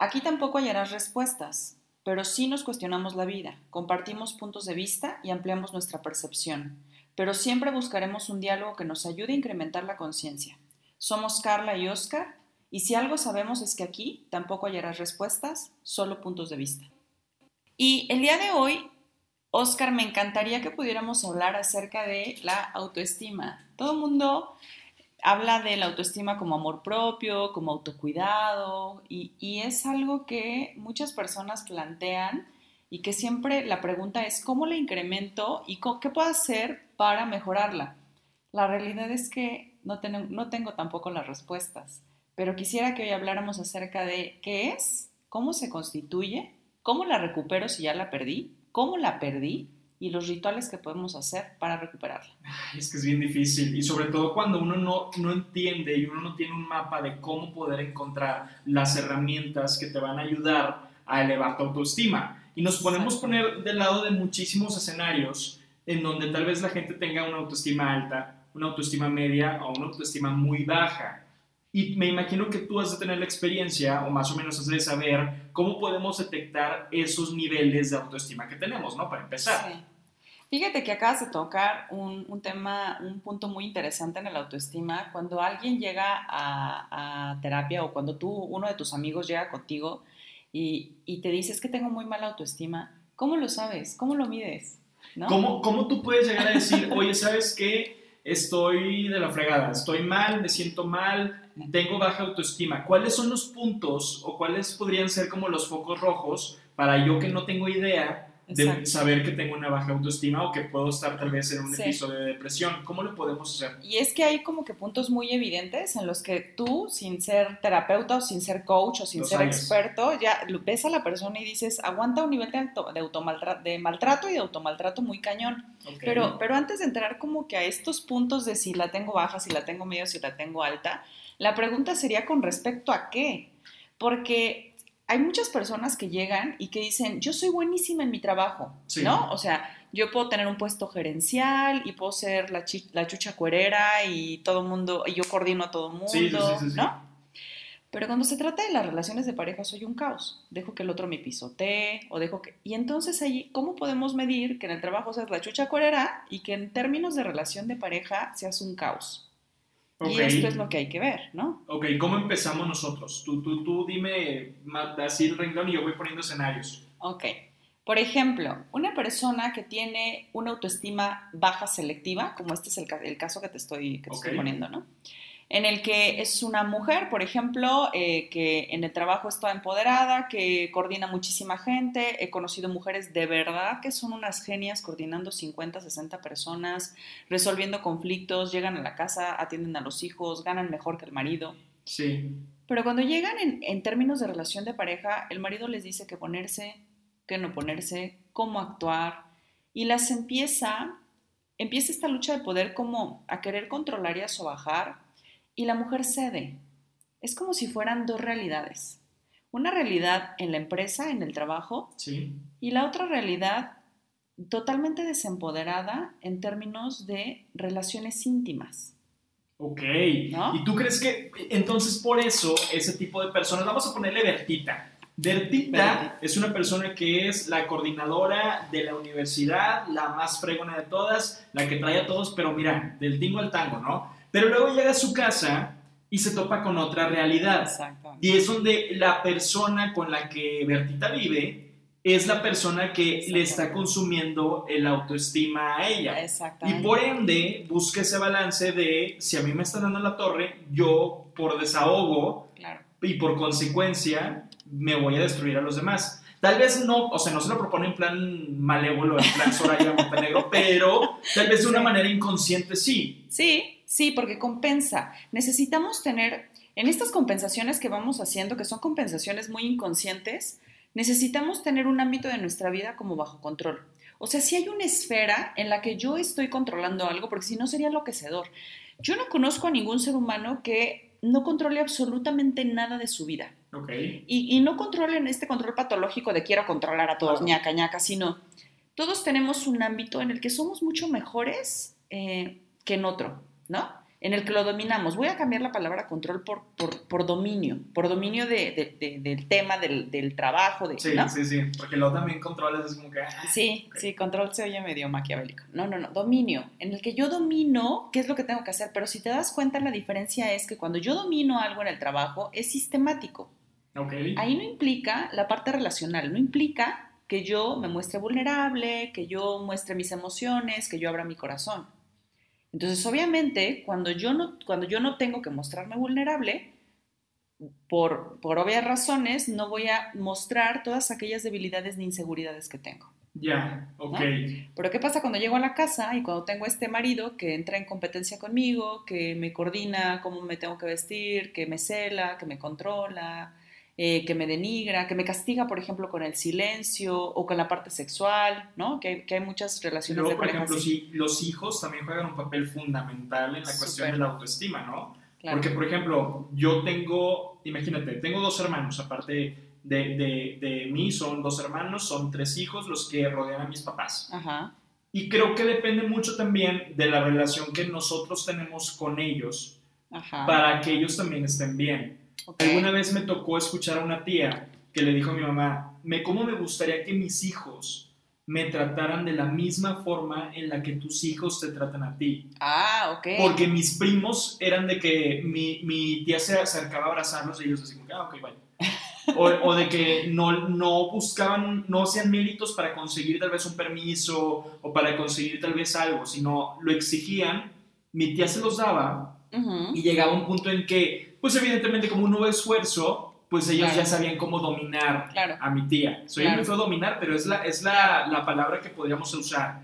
Aquí tampoco hallarás respuestas, pero sí nos cuestionamos la vida, compartimos puntos de vista y ampliamos nuestra percepción, pero siempre buscaremos un diálogo que nos ayude a incrementar la conciencia. Somos Carla y Oscar, y si algo sabemos es que aquí tampoco hallarás respuestas, solo puntos de vista. Y el día de hoy, Oscar, me encantaría que pudiéramos hablar acerca de la autoestima. Todo el mundo habla de la autoestima como amor propio, como autocuidado, y, es algo que muchas personas plantean y que siempre la pregunta es cómo la incremento y qué puedo hacer para mejorarla. La realidad es que no, no tengo tampoco las respuestas, pero quisiera que hoy habláramos acerca de qué es, cómo se constituye, cómo la recupero si ya la perdí, cómo la perdí y los rituales que podemos hacer para recuperarla. Es que es bien difícil y sobre todo cuando uno no, no entiende y uno no tiene un mapa de cómo poder encontrar las herramientas que te van a ayudar a elevar tu autoestima. Y nos podemos poner del lado de muchísimos escenarios en donde tal vez la gente tenga una autoestima alta, una autoestima media o una autoestima muy baja. Y me imagino que tú has de tener la experiencia, o más o menos has de saber, cómo podemos detectar esos niveles de autoestima que tenemos, ¿no? Para empezar. Sí. Fíjate que acabas de tocar un, un, tema, un punto muy interesante en el autoestima. Cuando alguien llega a, a, terapia o cuando tú, uno de tus amigos llega contigo y, y, te dices que tengo muy mala autoestima, ¿cómo lo sabes? ¿Cómo lo mides? ¿No? ¿Cómo, ¿Cómo tú puedes llegar a decir, oye, ¿sabes qué? Estoy de la fregada, estoy mal, me siento mal, tengo baja autoestima. ¿Cuáles son los puntos o cuáles podrían ser como los focos rojos para yo que no tengo idea de saber que tengo una baja autoestima o que puedo estar tal vez en un episodio de depresión. ¿Cómo lo podemos hacer? Y es que hay como que puntos muy evidentes en los que tú, sin ser terapeuta o sin ser coach o sin ser experto, ya ves a la persona y dices, aguanta un nivel de, auto, de, automaltrato, de maltrato y de automaltrato muy cañón. Pero, pero antes de entrar como que a estos puntos de si la tengo baja, si la tengo medio, si la tengo alta, la pregunta sería con respecto a qué. Porque hay muchas personas que llegan y que dicen, yo soy buenísima en mi trabajo, ¿no? O sea, yo puedo tener un puesto gerencial y puedo ser la, la chucha cuerera y todo mundo, y yo coordino a todo el mundo, ¿no? Pero cuando se trata de las relaciones de pareja soy un caos. Dejo que el otro me pisotee o dejo que... Y entonces ahí, ¿cómo podemos medir que en el trabajo seas la chucha cuerera y que en términos de relación de pareja seas un caos? Y esto es lo que hay que ver, ¿no? Ok, ¿cómo empezamos nosotros? Tú, tú, tú dime así el renglón y yo voy poniendo escenarios. Ok. Por ejemplo, una persona que tiene una autoestima baja selectiva, como este es el, el caso que te estoy, que te estoy poniendo, ¿no? En el que es una mujer, por ejemplo, eh, que en el trabajo está empoderada, que coordina muchísima gente. He conocido mujeres de verdad que son unas genias coordinando 50, 60 personas, resolviendo conflictos, llegan a la casa, atienden a los hijos, ganan mejor que el marido. Sí. Pero cuando llegan en, en términos de relación de pareja, el marido les dice que ponerse, que no ponerse, cómo actuar, y las empieza, empieza esta lucha de poder como a querer controlar y a sobajar y la mujer cede. Es como si fueran dos realidades. Una realidad en la empresa, en el trabajo, y la otra realidad totalmente desempoderada en términos de relaciones íntimas. Ok. ¿Y tú crees que entonces por eso ese tipo de personas, vamos a ponerle Bertita. Bertita es una persona que es la coordinadora de la universidad, la más fregona de todas, la que trae a todos, pero mira, del tingo al tango, ¿no? Pero luego llega a su casa y se topa con otra realidad. Y es donde la persona con la que Bertita vive es la persona que le está consumiendo el autoestima a ella. Y por ende busca ese balance de si a mí me están dando la torre, yo por desahogo y por consecuencia me voy a destruir a los demás. Tal vez no, o sea, no se lo propone en plan malévolo, en plan Soraya Montenegro, pero tal vez de una manera inconsciente sí. Sí, Sí, porque compensa. Necesitamos tener, en estas compensaciones que vamos haciendo, que son compensaciones muy inconscientes, necesitamos tener un ámbito de nuestra vida como bajo control. O sea, si hay una esfera en la que yo estoy controlando algo, porque si no sería enloquecedor. Yo no conozco a ningún ser humano que no controle absolutamente nada de su vida. Okay. Y, no controlen este control patológico de quiero controlar a todos, ñaca, ñaca, sino todos tenemos un ámbito en el que somos mucho mejores eh, que en otro. ¿No? en el que lo dominamos. Voy a cambiar la palabra control por, por, dominio, por dominio de, del tema, del, trabajo. De, sí, sí, sí, porque luego también control es como que... Ah, sí, sí, control se oye medio maquiavélico. No, no, no, dominio, en el que yo domino qué es lo que tengo que hacer, pero si te das cuenta la diferencia es que cuando yo domino algo en el trabajo es sistemático. Okay. Ahí no implica la parte relacional, no implica que yo me muestre vulnerable, que yo muestre mis emociones, que yo abra mi corazón. Entonces, obviamente, cuando yo no, cuando yo no tengo que mostrarme vulnerable, por, por obvias razones, no voy a mostrar todas aquellas debilidades ni inseguridades que tengo. Ya, ok. Pero ¿qué pasa cuando llego a la casa y cuando tengo este marido que entra en competencia conmigo, que me coordina cómo me tengo que vestir, que me cela, que me controla, eh, que me denigra, que me castiga, por ejemplo, con el silencio o con la parte sexual, ¿no? Que, que hay muchas relaciones Luego, de por ejemplo, sí, los hijos también juegan un papel fundamental en la cuestión de la autoestima, ¿no? Porque, por ejemplo, yo tengo, imagínate, tengo dos hermanos, aparte de, de, de, mí, son dos hermanos, son tres hijos los que rodean a mis papás. Ajá. Y creo que depende mucho también de la relación que nosotros tenemos con ellos Ajá. para que ellos también estén bien. Alguna vez me tocó escuchar a una tía que le dijo a mi mamá, me, ¿cómo me gustaría que mis hijos me trataran de la misma forma en la que tus hijos te tratan a ti? Ah, ok. Porque mis primos eran de que mi, mi tía se acercaba a abrazarlos y ellos decían, ah, ok, vaya. O, o, de que no, no buscaban, no hacían méritos para conseguir tal vez un permiso o para conseguir tal vez algo, sino lo exigían, mi tía se los daba y llegaba un punto en que pues evidentemente como un nuevo esfuerzo, pues ellos ya sabían cómo dominar a mi tía. Soy claro. feo dominar, pero es, la, es la, la, palabra que podríamos usar.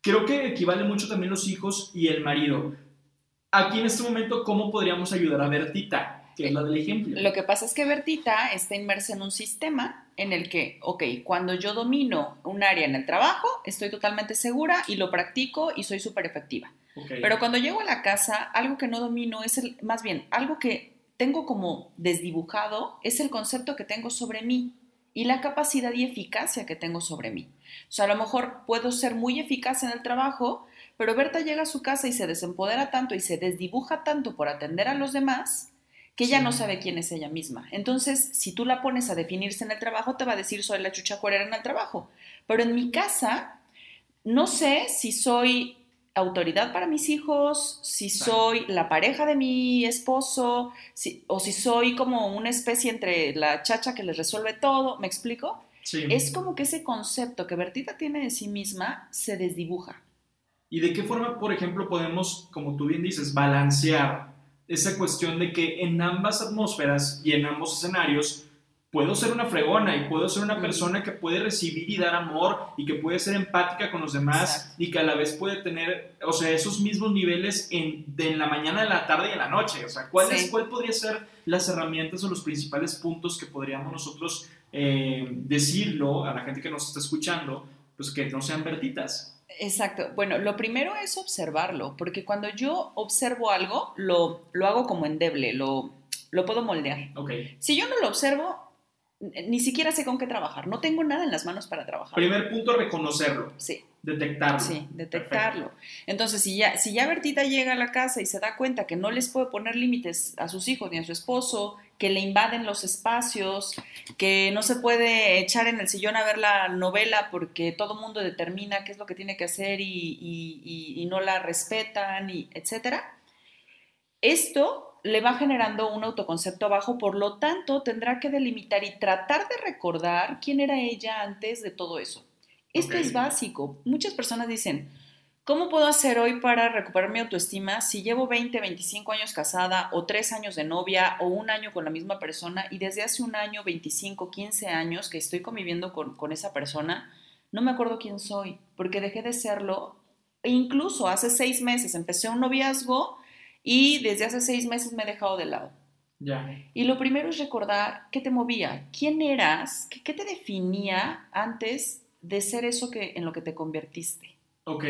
Creo que equivale mucho también los hijos y el marido. Aquí en este momento, ¿cómo podríamos ayudar a Bertita? Que es la del ejemplo. Lo que pasa es que Bertita está inmersa en un sistema en el que, ok, cuando yo domino un área en el trabajo, estoy totalmente segura y lo practico y soy súper efectiva. Okay. Pero cuando llego a la casa, algo que no domino es el, más bien, algo que tengo como desdibujado es el concepto que tengo sobre mí y la capacidad y eficacia que tengo sobre mí. O sea, a lo mejor puedo ser muy eficaz en el trabajo, pero Berta llega a su casa y se desempodera tanto y se desdibuja tanto por atender a los demás que ella no sabe quién es ella misma. Entonces, si tú la pones a definirse en el trabajo, te va a decir soy la chucha cuerera en el trabajo. Pero en mi casa, no sé si soy autoridad para mis hijos, si soy la pareja de mi esposo, o si soy como una especie entre la chacha que les resuelve todo, ¿me explico? Es como que ese concepto que Bertita tiene de sí misma se desdibuja. ¿Y de qué forma, por ejemplo, podemos, como tú bien dices, balancear esa cuestión de que en ambas atmósferas y en ambos escenarios puedo ser una fregona y puedo ser una persona que puede recibir y dar amor y que puede ser empática con los demás y que a la vez puede tener, o sea, esos mismos niveles en, de en la mañana, en la tarde y en la noche. O sea, ¿cuál, es, ¿cuál podría ser las herramientas o los principales puntos que podríamos nosotros eh, decirlo a la gente que nos está escuchando, pues que no sean vertitas? Exacto. Bueno, lo primero es observarlo, porque cuando yo observo algo, lo, lo hago como endeble, lo, lo puedo moldear. Okay. Si yo no lo observo, ni siquiera sé con qué trabajar, no tengo nada en las manos para trabajar. Primer punto, reconocerlo. Sí. Detectarlo. Sí, detectarlo. Entonces, si ya, si ya Bertita llega a la casa y se da cuenta que no les puede poner límites a sus hijos ni a su esposo, que le invaden los espacios, que no se puede echar en el sillón a ver la novela porque todo mundo determina qué es lo que tiene que hacer y, y, y no la respetan, y etcétera. Esto le va generando un autoconcepto bajo, por lo tanto tendrá que delimitar y tratar de recordar quién era ella antes de todo eso. Esto es básico. Muchas personas dicen, ¿cómo puedo hacer hoy para recuperar mi autoestima si llevo 20, 25 años casada o 3 años de novia o un año con la misma persona y desde hace un año, 25, 15 años que estoy conviviendo con, con esa persona, no me acuerdo quién soy porque dejé de serlo. E incluso hace seis meses empecé un noviazgo y desde hace seis meses me he dejado de lado. Ya. Y lo primero es recordar qué te movía, quién eras, qué, te definía antes de ser eso que, en lo que te convertiste. Ok,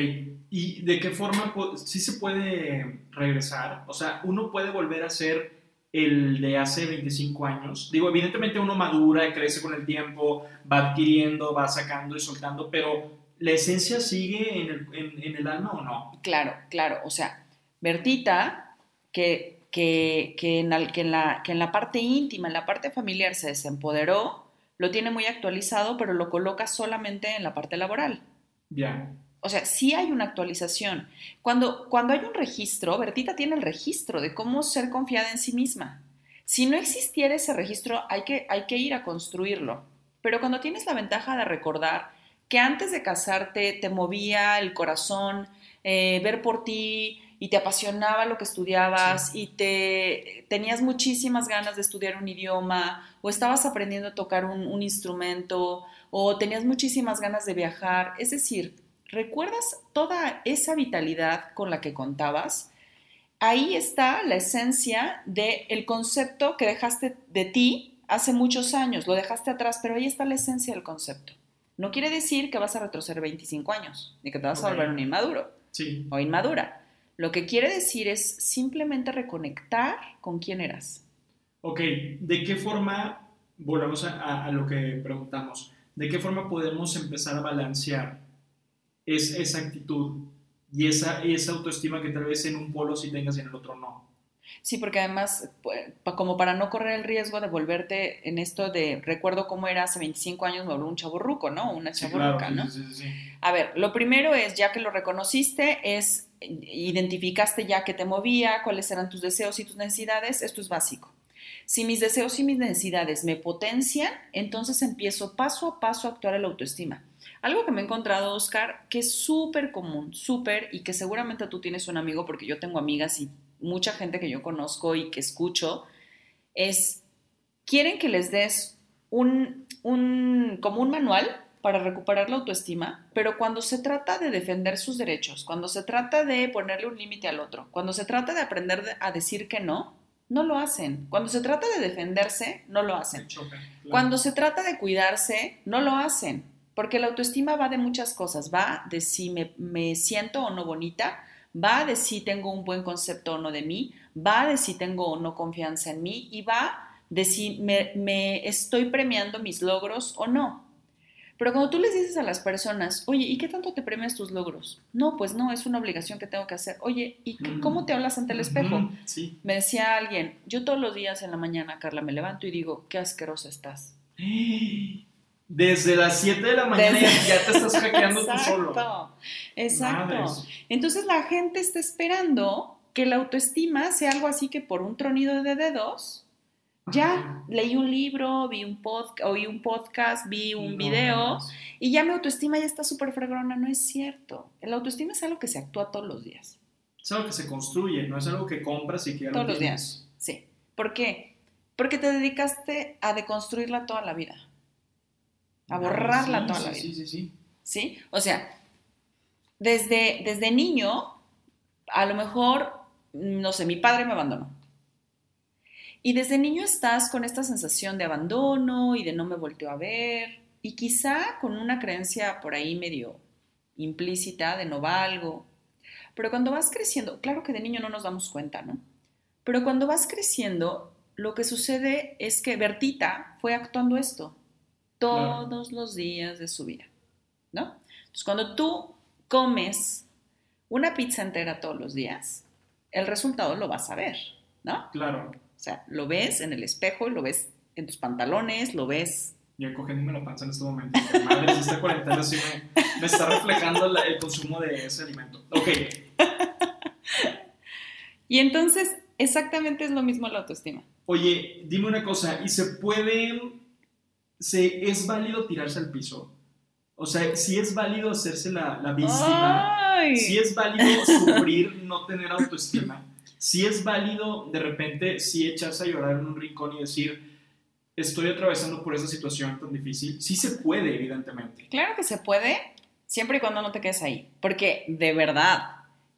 ¿y de qué forma sí se puede regresar? O sea, uno puede volver a ser el de hace 25 años. Digo, evidentemente uno madura, crece con el tiempo, va adquiriendo, va sacando y soltando, pero ¿la esencia sigue en el, en el alma o no? Claro, claro. O sea, Bertita que, que, en, que, en la, que en la parte íntima, en la parte familiar se desempoderó, lo tiene muy actualizado, pero lo coloca solamente en la parte laboral. Ya. O sea, sí hay una actualización. Cuando, cuando hay un registro, Bertita tiene el registro de cómo ser confiada en sí misma. Si no existiera ese registro, hay que, hay que ir a construirlo. Pero cuando tienes la ventaja de recordar que antes de casarte te movía el corazón, eh, ver por ti y te apasionaba lo que estudiabas y te tenías muchísimas ganas de estudiar un idioma o estabas aprendiendo a tocar un, un instrumento o tenías muchísimas ganas de viajar. Es decir, ¿recuerdas toda esa vitalidad con la que contabas? Ahí está la esencia del concepto que dejaste de ti hace muchos años, lo dejaste atrás, pero ahí está la esencia del concepto. No quiere decir que vas a retroceder 25 años, ni que te vas a volver un inmaduro sí. o inmadura. Lo que quiere decir es simplemente reconectar con quién eras. Ok, ¿de qué forma, volvemos a, lo que preguntamos, ¿de qué forma podemos empezar a balancear esa actitud y esa, esa autoestima que tal vez en un polo sí tengas y en el otro no? Sí, porque además, como para no correr el riesgo de volverte en esto de recuerdo cómo era hace 25 años, me un chaburruco, ¿no? Una chaburruca, ¿no? Sí, sí, A ver, lo primero es, ya que lo reconociste, es identificaste ya que te movía, cuáles eran tus deseos y tus necesidades, esto es básico. Si mis deseos y mis necesidades me potencian, entonces empiezo paso a paso a actuar el autoestima. Algo que me he encontrado, Oscar, que es súper común, súper, y que seguramente tú tienes un amigo, porque yo tengo amigas y mucha gente que yo conozco y que escucho, es, quieren que les des un, un, como un manual para recuperar la autoestima, pero cuando se trata de defender sus derechos, cuando se trata de ponerle un límite al otro, cuando se trata de aprender a decir que no, no lo hacen. Cuando se trata de defenderse, no lo hacen. Cuando se trata de cuidarse, no lo hacen. Porque la autoestima va de muchas cosas. Va de si me, me siento o no bonita, va de si tengo un buen concepto o no de mí, va de si tengo o no confianza en mí y va de si me, me estoy premiando mis logros o no. Pero cuando tú les dices a las personas, oye, ¿y qué tanto te premias tus logros? No, pues no, es una obligación que tengo que hacer. Oye, ¿y cómo te hablas ante el espejo? Sí. Me decía alguien, yo todos los días en la mañana, Carla, me levanto y digo, qué asquerosa estás. Desde las 7 de la mañana ya te estás hackeando tú solo. Exacto. Entonces la gente está esperando que la autoestima sea algo así que por un tronido de dedos ya leí un libro, vi un podcast, oí un podcast, vi un video y ya mi autoestima ya está súper fregona. No es cierto. El autoestima es algo que se actúa todos los días. Es algo que se construye, no es algo que compras y que Todos los días, sí. ¿Por qué? Porque te dedicaste a deconstruirla toda la vida. A borrarla toda la vida. Sí, sí, sí. ¿Sí? O sea, desde, desde niño, a lo mejor, no sé, mi padre me abandonó y desde niño estás con esta sensación de abandono y de no me volteo a ver, y quizá con una creencia por ahí medio implícita de no valgo. Pero cuando vas creciendo, claro que de niño no nos damos cuenta, ¿no? Pero cuando vas creciendo, lo que sucede es que Bertita fue actuando esto todos los días de su vida, ¿no? Entonces, cuando tú comes una pizza entera todos los días, el resultado lo vas a ver, ¿no? Claro. O sea, lo ves en el espejo, lo ves en tus pantalones, lo ves. Yo cogiéndome la panza en este momento. Madre, esta cuarentena sí me, me está reflejando el consumo de ese alimento. Ok. y entonces, exactamente es lo mismo la autoestima. Oye, dime una cosa, ¿y se puede, se, es válido tirarse al piso? O sea, si es válido hacerse la, la víctima, si es válido sufrir, no tener autoestima si es válido de repente si echarse a llorar en un rincón y decir, estoy atravesando por esa situación tan difícil. Sí se puede, evidentemente. Claro que se puede, siempre y cuando no te quedes ahí. Porque de verdad,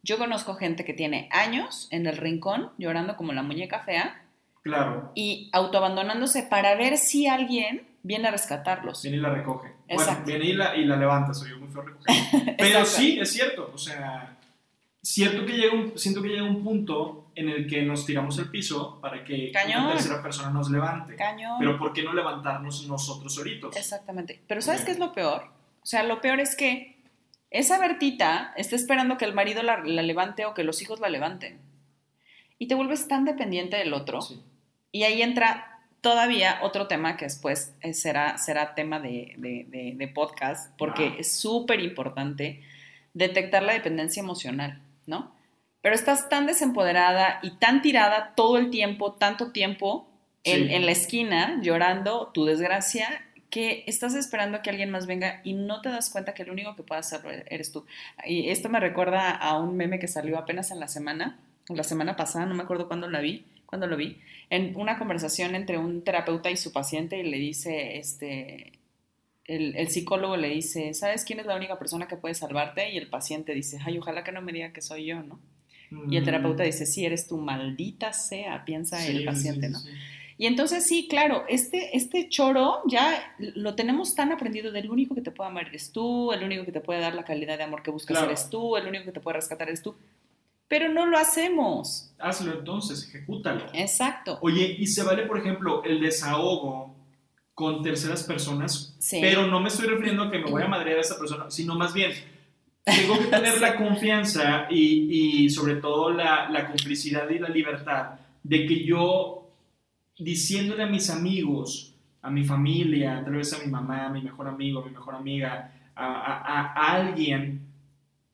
yo conozco gente que tiene años en el rincón llorando como la muñeca fea. Claro. Y autoabandonándose para ver si alguien viene a rescatarlos. Viene y la recoge. Bueno, viene y la, y la levanta, soy yo muy feo recoger. Pero sí, es cierto. O sea, Cierto que llega un, siento que llega un punto en el que nos tiramos al piso para que una tercera persona nos levante. Cañón. Pero ¿por qué no levantarnos nosotros solitos? Exactamente. Pero ¿sabes qué es lo peor? O sea, lo peor es que esa Bertita está esperando que el marido la, levante o que los hijos la levanten. y te vuelves tan dependiente del otro. Y ahí entra todavía otro tema que después eh, será, será tema de, podcast, porque es súper importante detectar la dependencia emocional, ¿no? Pero estás tan desempoderada y tan tirada todo el tiempo, tanto tiempo en, en la esquina, llorando tu desgracia, que estás esperando que alguien más venga y no te das cuenta que el único que puede hacerlo eres tú. Y esto me recuerda a un meme que salió apenas en la semana, la semana pasada, no me acuerdo cuándo la vi, cuándo lo vi, en una conversación entre un terapeuta y su paciente y le dice, este, el, psicólogo le dice, ¿sabes quién es la única persona que puede salvarte? Y el paciente dice, ay, ojalá que no me diga que soy yo, ¿no? Y el mm. terapeuta dice, sí, eres tu maldita sea, piensa el paciente, ¿no? Y entonces sí, claro, este, este choro ya lo tenemos tan aprendido del único que te puede amar eres tú, el único que te puede dar la calidad de amor que buscas eres tú, el único que te puede rescatar eres tú pero no lo hacemos. Hazlo entonces, ejecútalo. Exacto. Oye, y se vale, por ejemplo, el desahogo con terceras personas, sí. pero no me estoy refiriendo a que me voy a madrear a esa persona, sino más bien, tengo que tener la confianza y, y sobre todo la, la, complicidad y la libertad de que yo, diciéndole a mis amigos, a mi familia, a través a mi mamá, a mi mejor amigo, a mi mejor amiga, a, a, a alguien,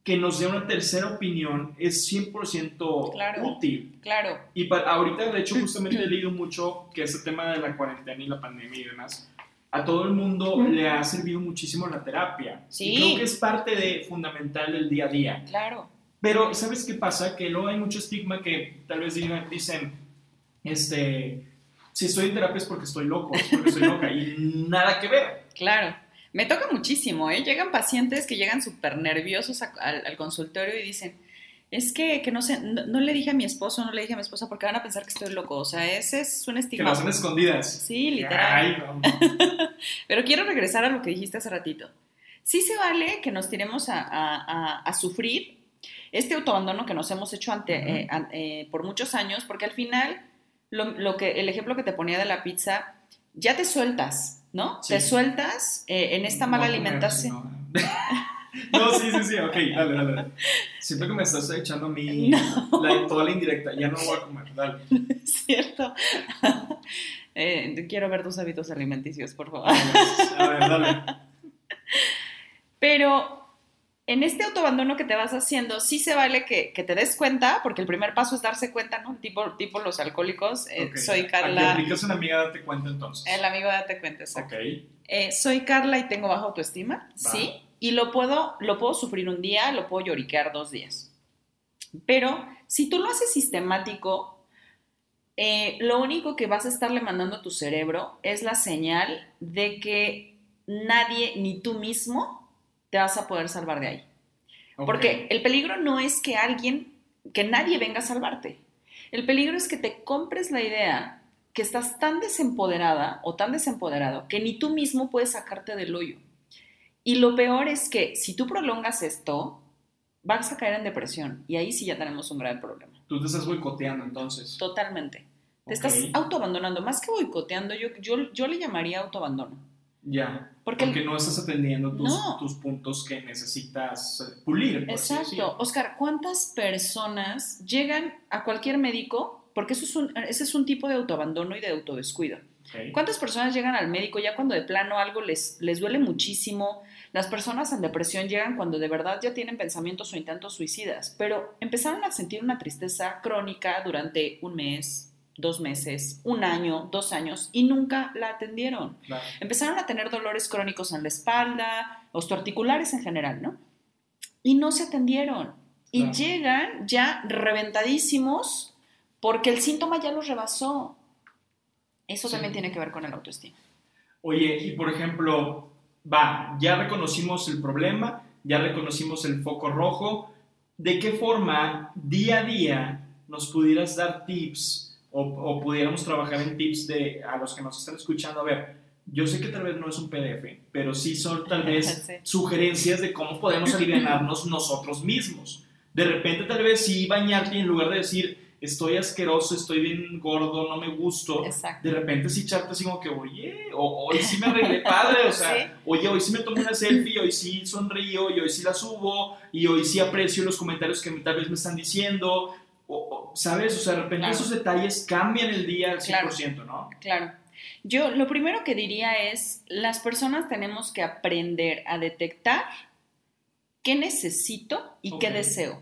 que nos dé una tercera opinión es 100% útil. Claro. Y para, ahorita, de hecho, justamente he leído mucho que este tema de la cuarentena y la pandemia y demás, a todo el mundo le ha servido muchísimo la terapia. Sí. Y creo que es parte de, fundamental del día a día. Claro. Pero, ¿sabes qué pasa? Que luego hay mucho estigma que tal vez digan, dicen, este, si estoy en terapia es porque estoy loco, es porque estoy loca, y nada que ver. Claro. Me toca muchísimo, ¿eh? Llegan pacientes que llegan súper nerviosos al, consultorio y dicen, es que, que no sé, no, le dije a mi esposo, no le dije a mi esposa porque van a pensar que estoy loco. O sea, ese es un estigma. Que las son escondidas. Sí, literal. Pero quiero regresar a lo que dijiste hace ratito. Sí se vale que nos tiremos a, sufrir este autoabandono que nos hemos hecho ante, eh, eh, por muchos años, porque al final, lo, que, el ejemplo que te ponía de la pizza, ya te sueltas, ¿no? Te sueltas eh, en esta mala alimentación. No. sí, sí, sí, ok, dale, dale. Siento que me estás echando mí la, toda la indirecta, ya no voy a comer, dale. Cierto. Eh, quiero ver tus hábitos alimenticios, por favor. A ver, dale. Pero en este autoabandono que te vas haciendo, sí se vale que, te des cuenta, porque el primer paso es darse cuenta, ¿no? Tipo, tipo los alcohólicos. Eh, soy Carla. aplicas una amiga, date cuenta entonces. El amigo, date cuenta, exacto. Eh, soy Carla y tengo baja autoestima, sí. Y lo puedo, lo puedo sufrir un día, lo puedo lloriquear dos días. Pero si tú lo haces sistemático, eh, lo único que vas a estarle mandando a tu cerebro es la señal de que nadie, ni tú mismo, te vas a poder salvar de ahí. Porque el peligro no es que alguien, que nadie venga a salvarte. El peligro es que te compres la idea que estás tan desempoderada o tan desempoderado que ni tú mismo puedes sacarte del hoyo. Y lo peor es que si tú prolongas esto, vas a caer en depresión y ahí sí ya tenemos un grave problema. Tú te estás boicoteando entonces. Totalmente. Te estás autoabandonando. Más que boicoteando, yo, yo, yo le llamaría autoabandono. Ya. Porque, no estás atendiendo tus, puntos que necesitas eh, pulir. Exacto. Oscar, ¿cuántas personas llegan a cualquier médico? Porque eso es un, ese es un tipo de autoabandono y de autodescuido. ¿Cuántas personas llegan al médico ya cuando de plano algo les, les duele muchísimo? Las personas en depresión llegan cuando de verdad ya tienen pensamientos o intentos suicidas, pero empezaron a sentir una tristeza crónica durante un mes, dos meses, un año, dos años y nunca la atendieron. Empezaron a tener dolores crónicos en la espalda, osteoarticulares en general, ¿no? Y no se atendieron. Y llegan ya reventadísimos porque el síntoma ya los rebasó. Eso también tiene que ver con el autoestima. Oye, y por ejemplo, va, ya reconocimos el problema, ya reconocimos el foco rojo. ¿De qué forma día a día nos pudieras dar tips? O, pudiéramos trabajar en tips de a los que nos están escuchando, a ver, yo sé que tal vez no es un PDF, pero sí son tal vez sugerencias de cómo podemos aliviarnos nosotros mismos. De repente tal vez sí bañarte en lugar de decir estoy asqueroso, estoy bien gordo, no me gusto, de repente sí echarte así como que, oye, hoy sí me arreglé padre, o sea, oye, hoy sí me tomo una selfie, hoy sí sonrío, y hoy sí la subo, y hoy sí aprecio los comentarios que tal vez me están diciendo, o, ¿sabes? O sea, de repente esos detalles cambian el día al 100%, ¿no? Claro. Yo lo primero que diría es, las personas tenemos que aprender a detectar qué necesito y qué deseo.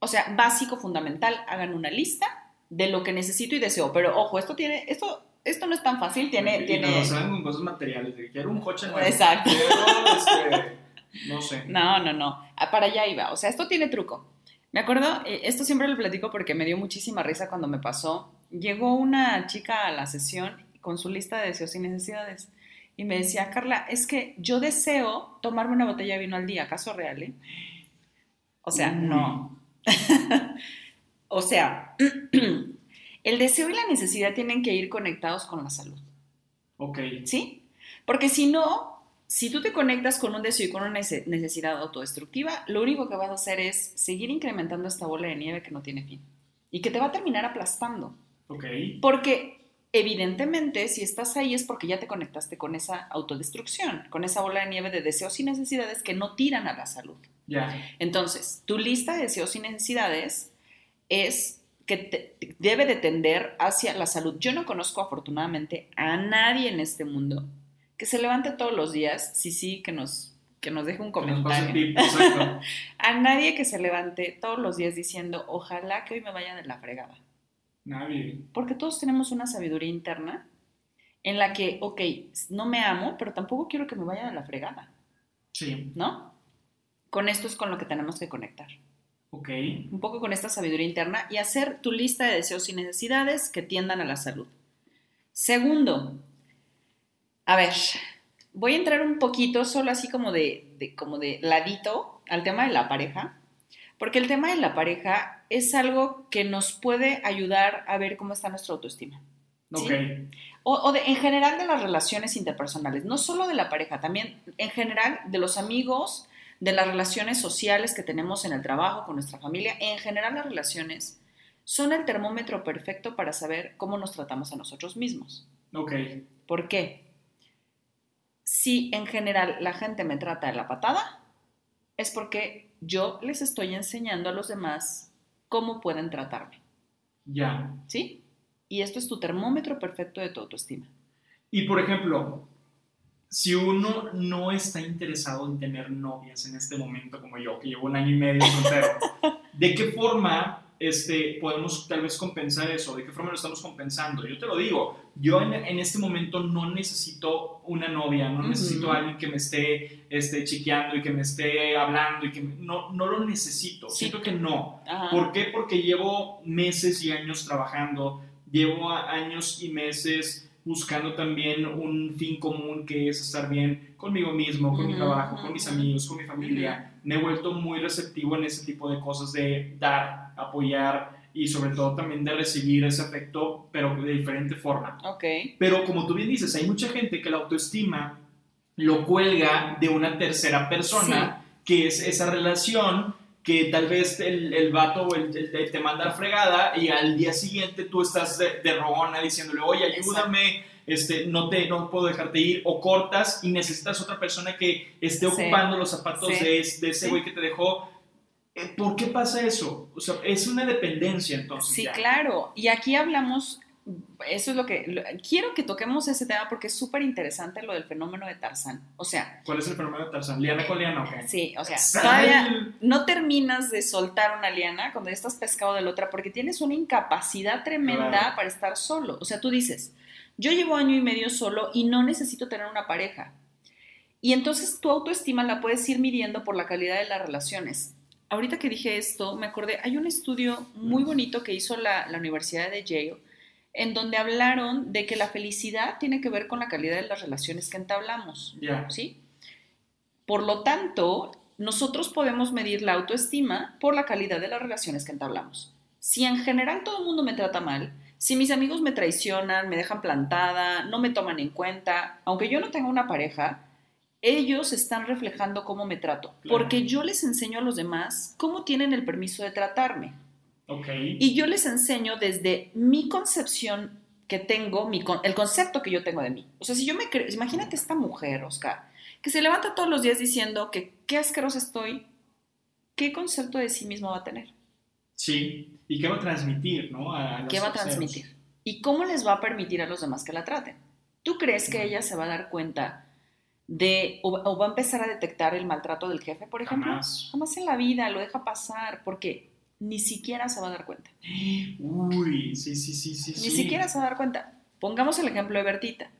O sea, básico, fundamental, hagan una lista de lo que necesito y deseo. Pero ojo, esto tiene, esto, esto no es tan fácil, tiene... Y tiene... No, saben con cosas materiales, de quiero un coche nuevo. Exacto. este, no sé. No, no, no. Ah, para allá iba. O sea, esto tiene truco. Me acuerdo, eh, esto siempre lo platico porque me dio muchísima risa cuando me pasó. Llegó una chica a la sesión con su lista de deseos y necesidades y me decía, Carla, es que yo deseo tomarme una botella de vino al día, ¿acaso real? Eh? O sea, no. o sea, el deseo y la necesidad tienen que ir conectados con la salud. Ok. ¿Sí? Porque si no, si tú te conectas con un deseo y con una necesidad autodestructiva, lo único que vas a hacer es seguir incrementando esta bola de nieve que no tiene fin y que te va a terminar aplastando. Porque evidentemente si estás ahí es porque ya te conectaste con esa autodestrucción, con esa bola de nieve de deseos y necesidades que no tiran a la salud. Ya. Entonces, tu lista de deseos y necesidades es que debe de tender hacia la salud. Yo no conozco afortunadamente a nadie en este mundo que se levante todos los días, sí, sí, que nos, que nos deje un comentario. a nadie que se levante todos los días diciendo, ojalá que hoy me vaya de la fregada. Nadie. Porque todos tenemos una sabiduría interna en la que, ok, no me amo, pero tampoco quiero que me vaya de la fregada. Sí. ¿No? Con esto es con lo que tenemos que conectar. Ok. Un poco con esta sabiduría interna y hacer tu lista de deseos y necesidades que tiendan a la salud. Segundo, a ver, voy a entrar un poquito, solo así como de, como de ladito, al tema de la pareja, porque el tema de la pareja es algo que nos puede ayudar a ver cómo está nuestra autoestima. ¿sí? O, en general de las relaciones interpersonales, no solo de la pareja, también en general de los amigos, de las relaciones sociales que tenemos en el trabajo, con nuestra familia, en general las relaciones son el termómetro perfecto para saber cómo nos tratamos a nosotros mismos. Ok. ¿Por qué? Si en general la gente me trata de la patada, es porque yo les estoy enseñando a los demás cómo pueden tratarme. Ya. ¿Sí? Y esto es tu termómetro perfecto de tu autoestima. Y por ejemplo, si uno no está interesado en tener novias en este momento, como yo, que llevo un año y medio soltero, ¿de qué forma este, podemos tal vez compensar eso? ¿De qué forma lo estamos compensando? Yo te lo digo, yo en, este momento no necesito una novia, no necesito a alguien que me esté este, chiqueando y que me esté hablando y que no, no lo necesito, siento que no. ¿Por qué? Porque llevo meses y años trabajando, llevo años y meses buscando también un fin común que es estar bien conmigo mismo, con mi trabajo, con mis amigos, con mi familia. Me he vuelto muy receptivo en ese tipo de cosas de dar, apoyar y sobre todo también de recibir ese afecto, pero de diferente forma. Ok. Pero como tú bien dices, hay mucha gente que la autoestima lo cuelga de una tercera persona, que es esa relación que tal vez el, el vato o el, te manda a fregada y al día siguiente tú estás de, de rogona diciéndole, oye, ayúdame, este, no, te, no puedo dejarte ir, o cortas y necesitas otra persona que esté ocupando los zapatos de, de, ese güey que te dejó. ¿Por qué pasa eso? O sea, es una dependencia entonces. Sí, claro. Y aquí hablamos eso es lo que quiero que toquemos ese tema porque es súper interesante lo del fenómeno de Tarzán. O sea, ¿cuál es el fenómeno de Tarzán? ¿Liana con liana o qué? Sí, o sea, todavía no terminas de soltar una liana cuando ya estás pescado de la otra porque tienes una incapacidad tremenda para estar solo. O sea, tú dices, yo llevo año y medio solo y no necesito tener una pareja. Y entonces tu autoestima la puedes ir midiendo por la calidad de las relaciones. Ahorita que dije esto, me acordé, hay un estudio muy bonito que hizo la, la Universidad de Yale en donde hablaron de que la felicidad tiene que ver con la calidad de las relaciones que entablamos. ¿Sí? Por lo tanto, nosotros podemos medir la autoestima por la calidad de las relaciones que entablamos. Si en general todo el mundo me trata mal, si mis amigos me traicionan, me dejan plantada, no me toman en cuenta, aunque yo no tenga una pareja, ellos están reflejando cómo me trato, porque yo les enseño a los demás cómo tienen el permiso de tratarme. Y yo les enseño desde mi concepción que tengo, mi, el concepto que yo tengo de mí. O sea, si yo me imagínate esta mujer, Oscar, que se levanta todos los días diciendo que qué asquerosa estoy, ¿qué concepto de sí misma va a tener? Sí, ¿y qué va a transmitir, no? ¿Qué va a transmitir? ¿Y cómo les va a permitir a los demás que la traten? ¿Tú crees que ella se va a dar cuenta de, o, va a empezar a detectar el maltrato del jefe, por ejemplo? Jamás. Jamás en la vida, lo deja pasar, porque ni siquiera se va a dar cuenta. Uy, sí, sí, sí, sí. Ni siquiera se va a dar cuenta. Pongamos el ejemplo de Bertita.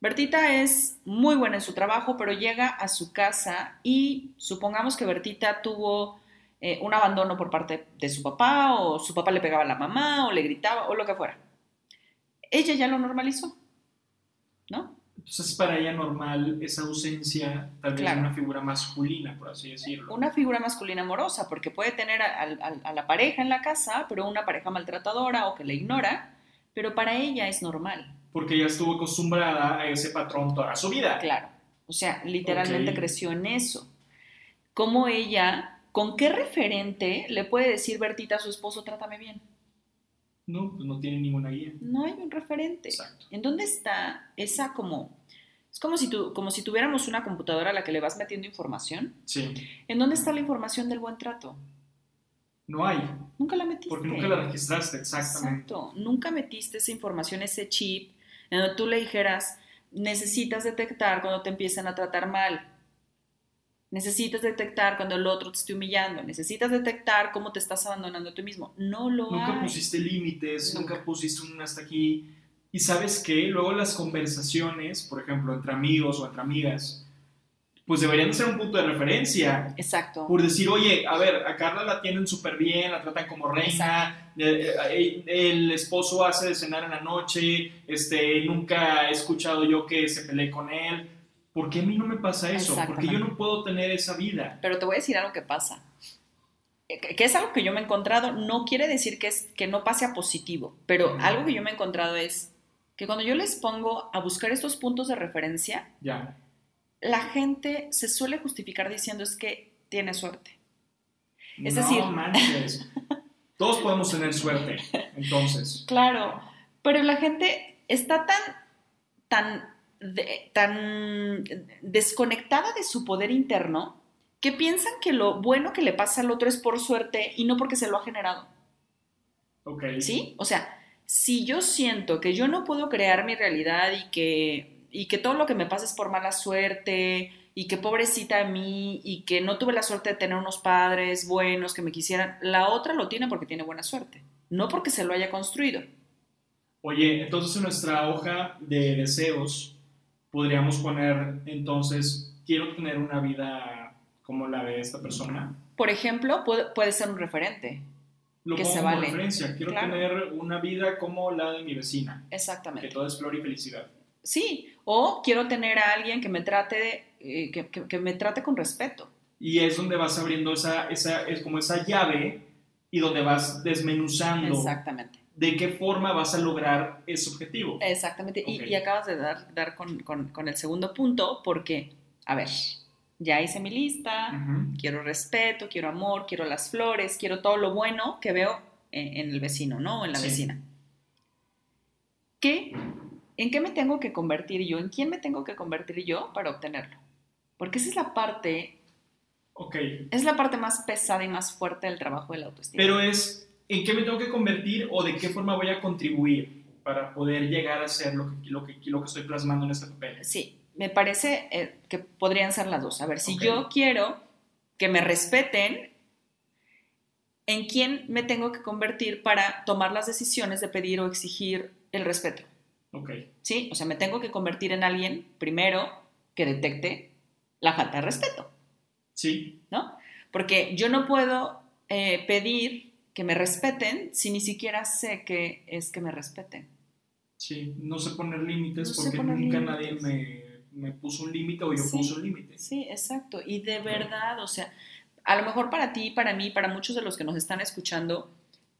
Bertita es muy buena en su trabajo, pero llega a su casa y supongamos que Bertita tuvo eh, un abandono por parte de su papá, o su papá le pegaba a la mamá, o le gritaba, o lo que fuera. Ella ya lo normalizó, ¿no? Entonces, para ella normal esa ausencia, tal vez una figura masculina, por así decirlo. Una figura masculina amorosa, porque puede tener a, la pareja en la casa, pero una pareja maltratadora o que le ignora, pero para ella es normal. Porque ella estuvo acostumbrada a ese patrón toda su vida. Claro. O sea, literalmente creció en eso. ¿Cómo ella, con qué referente le puede decir Bertita a su esposo, trátame bien? No, pues no tiene ninguna guía. No hay un referente. Exacto. ¿En dónde está esa como... Es como si, tú, como si tuviéramos una computadora a la que le vas metiendo información. Sí. ¿En dónde está la información del buen trato? No hay. Nunca la metiste. Porque nunca la registraste, exactamente. Exacto. Nunca metiste esa información, ese chip, en donde tú le dijeras, necesitas detectar cuando te empiezan a tratar mal. Necesitas detectar cuando el otro te esté humillando. Necesitas detectar cómo te estás abandonando a ti mismo. No lo Nunca pusiste límites, nunca. pusiste un hasta aquí. Y sabes qué, luego las conversaciones, por ejemplo, entre amigos o entre amigas, pues deberían ser un punto de referencia. Exacto. Por decir, oye, a ver, a Carla la atienden súper bien, la tratan como reina, eh, eh, el esposo hace de cenar en la noche, este, nunca he escuchado yo que se pelee con él. ¿Por qué a mí no me pasa eso? Porque yo no puedo tener esa vida. Pero te voy a decir algo que pasa. Eh, que es algo que yo me he encontrado, no quiere decir que, es, que no pase a positivo, pero algo que yo me he encontrado es que cuando yo les pongo a buscar estos puntos de referencia, ya. la gente se suele justificar diciendo es que tiene suerte. Es no decir, manches. todos podemos tener suerte, entonces. Claro, pero la gente está tan, tan tan desconectada de su poder interno que piensan que lo bueno que le pasa al otro es por suerte y no porque se lo ha generado. Ok. ¿Sí? O sea, si yo siento que yo no puedo crear mi realidad y que, y que todo lo que me pasa es por mala suerte y que pobrecita a mí y que no tuve la suerte de tener unos padres buenos que me quisieran, la otra lo tiene porque tiene buena suerte, no porque se lo haya construido. Oye, entonces en nuestra hoja de deseos podríamos poner entonces, quiero tener una vida como la de esta persona. Por ejemplo, puede, ser un referente. Lo que se vale. como referencia. Quiero tener una vida como la de mi vecina. Exactamente. Que todo es flor y felicidad. Sí, o quiero tener a alguien que me trate, eh, que, que, me trate con respeto. Y es donde vas abriendo esa, esa, es como esa llave y donde vas desmenuzando. Exactamente de qué forma vas a lograr ese objetivo. Exactamente, y, acabas de dar, dar con, con, el segundo punto, porque, a ver, ya hice mi lista, quiero respeto, quiero amor, quiero las flores, quiero todo lo bueno que veo en, el vecino, ¿no? En la vecina. ¿Qué, ¿En qué me tengo que convertir yo? ¿En quién me tengo que convertir yo para obtenerlo? Porque esa es la parte... Ok. Es la parte más pesada y más fuerte del trabajo de la autoestima. Pero es en qué me tengo que convertir o de qué forma voy a contribuir para poder llegar a ser lo que, lo que, lo que estoy plasmando en este papel. Sí, me parece eh, que podrían ser las dos. A ver, si yo quiero que me respeten, ¿en quién me tengo que convertir para tomar las decisiones de pedir o exigir el respeto? Ok. Sí, o sea, me tengo que convertir en alguien primero que detecte la falta de respeto. Sí. ¿No? Porque yo no puedo eh, pedir que me respeten si ni siquiera sé qué es que me respeten. Sí, no sé poner límites porque nunca nadie me, puso un límite o yo puse un límite. Sí, exacto. Y de verdad, o sea, a lo mejor para ti, para mí, para muchos de los que nos están escuchando,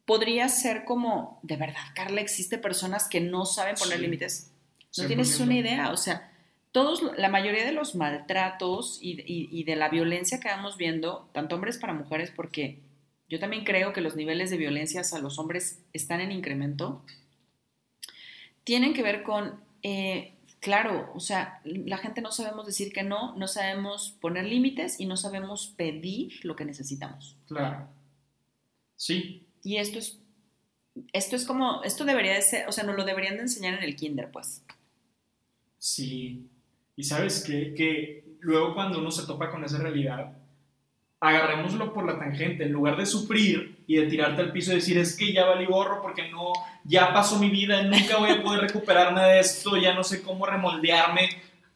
podría ser como, de verdad, Carla, existe personas que no saben poner límites. No tienes una idea, o sea, todos, la mayoría de los maltratos y, y de la violencia que vamos viendo, tanto hombres para mujeres, porque yo también creo que los niveles de violencia a los hombres están en incremento. Tienen que ver con, eh, claro, o sea, la gente no sabemos decir que no, no sabemos poner límites y no sabemos pedir lo que necesitamos. Claro. Sí. Y esto es, esto es como, esto debería de ser, o sea, nos lo deberían de enseñar en el kinder, pues. Sí. Y sabes qué? que luego cuando uno se topa con esa realidad, agarrémoslo por la tangente, en lugar de sufrir y de tirarte al piso y decir, es que ya valí gorro porque no, ya pasó mi vida, nunca voy a poder recuperarme de esto, ya no sé cómo remoldearme.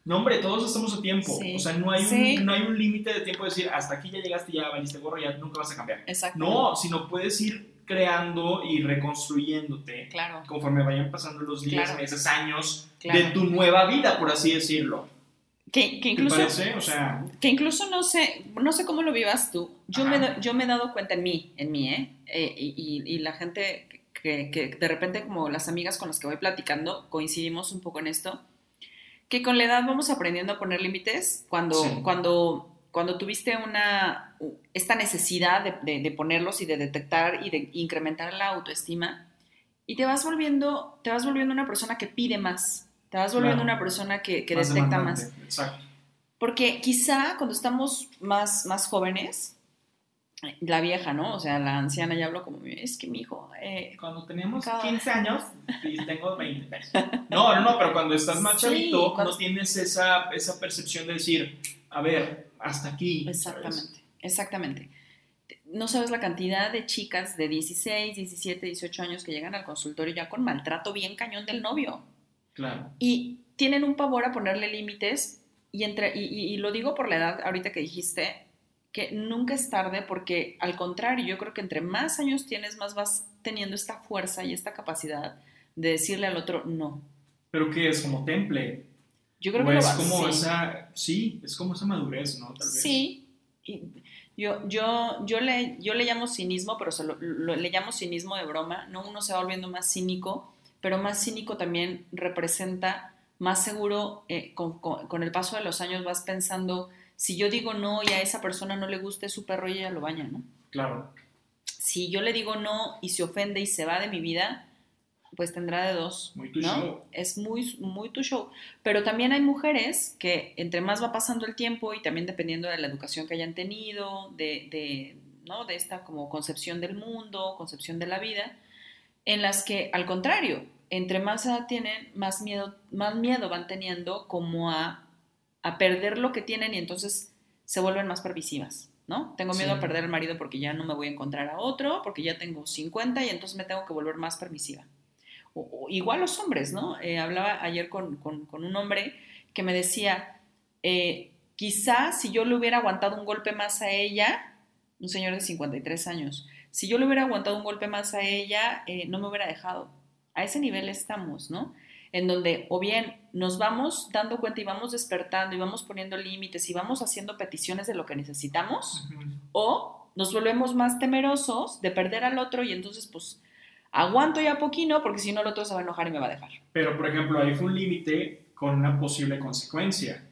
No, hombre, todos estamos a tiempo. O sea, no hay, un, no hay un límite de tiempo de decir, hasta aquí ya llegaste, ya valiste gorro, ya nunca vas a cambiar. Exacto. No, sino puedes ir creando y reconstruyéndote claro. conforme vayan pasando los días, meses, años de tu nueva vida, por así decirlo. Que, que incluso, que incluso no sé, no sé cómo lo vivas tú. Yo me, yo me he dado cuenta en mí, en mí, ¿eh? eh y, y, la gente que, que, de repente, como las amigas con las que voy platicando, coincidimos un poco en esto, que con la edad vamos aprendiendo a poner límites cuando, cuando, cuando tuviste una, esta necesidad de, de, ponerlos y de detectar y de incrementar la autoestima y te vas volviendo, te vas volviendo una persona que pide más te vas volviendo una persona que, que detecta más. Exacto. Porque quizá cuando estamos más, más jóvenes, la vieja, ¿no? O sea, la anciana ya hablo como, es que mi hijo... Eh, cuando teníamos 15 años y tengo 20. No, no, no, pero cuando estás más chavito, no tienes esa, esa percepción de decir, a ver, hasta aquí. Exactamente, exactamente. No sabes la cantidad de chicas de 16, 17, 18 años que llegan al consultorio ya con maltrato bien cañón del novio. Y tienen un pavor a ponerle límites y, entre, y, lo digo por la edad ahorita que dijiste, que nunca es tarde porque al contrario, yo creo que entre más años tienes, más vas teniendo esta fuerza y esta capacidad de decirle al otro no. Pero que es como temple. Yo creo que es como esa, sí, es como esa madurez, ¿no? Sí. yo, yo, yo, le, yo le llamo cinismo, pero se lo, le llamo cinismo de broma, ¿no? Uno se va volviendo más cínico pero más cínico también representa, más seguro, eh, con, el paso de los años vas pensando, si yo digo no y a esa persona no le guste su perro y ella lo baña, ¿no? Claro. Si yo le digo no y se ofende y se va de mi vida, pues tendrá de dos. Muy tu show. Es muy, muy tu show. Pero también hay mujeres que entre más va pasando el tiempo y también dependiendo de la educación que hayan tenido, de, de, ¿no? de esta como concepción del mundo, concepción de la vida, en las que, al contrario, entre más edad tienen, más miedo, más miedo van teniendo como a, a perder lo que tienen y entonces se vuelven más permisivas, ¿no? Tengo miedo a perder al marido porque ya no me voy a encontrar a otro, porque ya tengo 50 y entonces me tengo que volver más permisiva. O, igual los hombres, ¿no? Eh, hablaba ayer con, un hombre que me decía, eh, quizá si yo le hubiera aguantado un golpe más a ella, un señor de 53 años, si yo le hubiera aguantado un golpe más a ella, eh, no me hubiera dejado. A ese nivel estamos, ¿no? En donde o bien nos vamos dando cuenta y vamos despertando y vamos poniendo límites y vamos haciendo peticiones de lo que necesitamos, o nos volvemos más temerosos de perder al otro y entonces pues aguanto ya poquito porque si no el otro se va a enojar y me va a dejar. Pero por ejemplo ahí fue un límite con una posible consecuencia.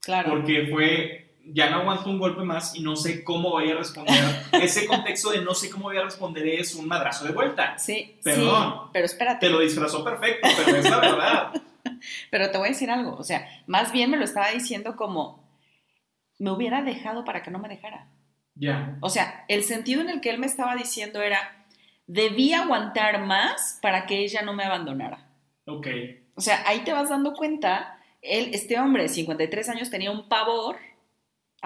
Claro. Porque fue ya no aguanto un golpe más y no sé cómo voy a responder. Ese contexto de no sé cómo voy a responder es un madrazo de vuelta. Sí, Perdón. pero espérate. Te lo disfrazó perfecto, pero es la verdad. pero te voy a decir algo, o sea, más bien me lo estaba diciendo como me hubiera dejado para que no me dejara. Ya. O sea, el sentido en el que él me estaba diciendo era, debí aguantar más para que ella no me abandonara. Ok. O sea, ahí te vas dando cuenta, él, este hombre de 53 años tenía un pavor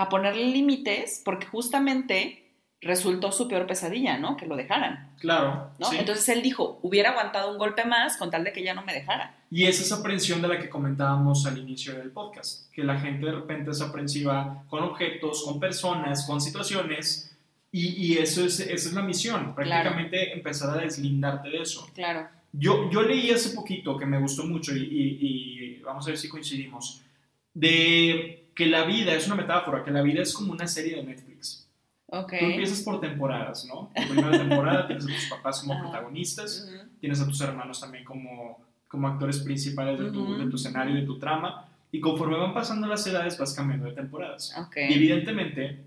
a ponerle límites porque justamente resultó su peor pesadilla, ¿no? Que lo dejaran. Claro. ¿no? Entonces él dijo, hubiera aguantado un golpe más con tal de que ya no me dejara. Y es esa aprensión de la que comentábamos al inicio del podcast, que la gente de repente es aprensiva con objetos, con personas, con situaciones, y, eso es, esa es la misión, prácticamente empezar a deslindarte de eso. Claro. Yo, yo leí hace poquito que me gustó mucho y, y vamos a ver si coincidimos, de que la vida es una metáfora, que la vida es como una serie de Netflix. Okay. Tú empiezas por temporadas, ¿no? La primera temporada tienes a tus papás como protagonistas, tienes a tus hermanos también como, como actores principales de, tu, de tu escenario, de tu trama, y conforme van pasando las edades vas cambiando de temporadas. Okay. Y evidentemente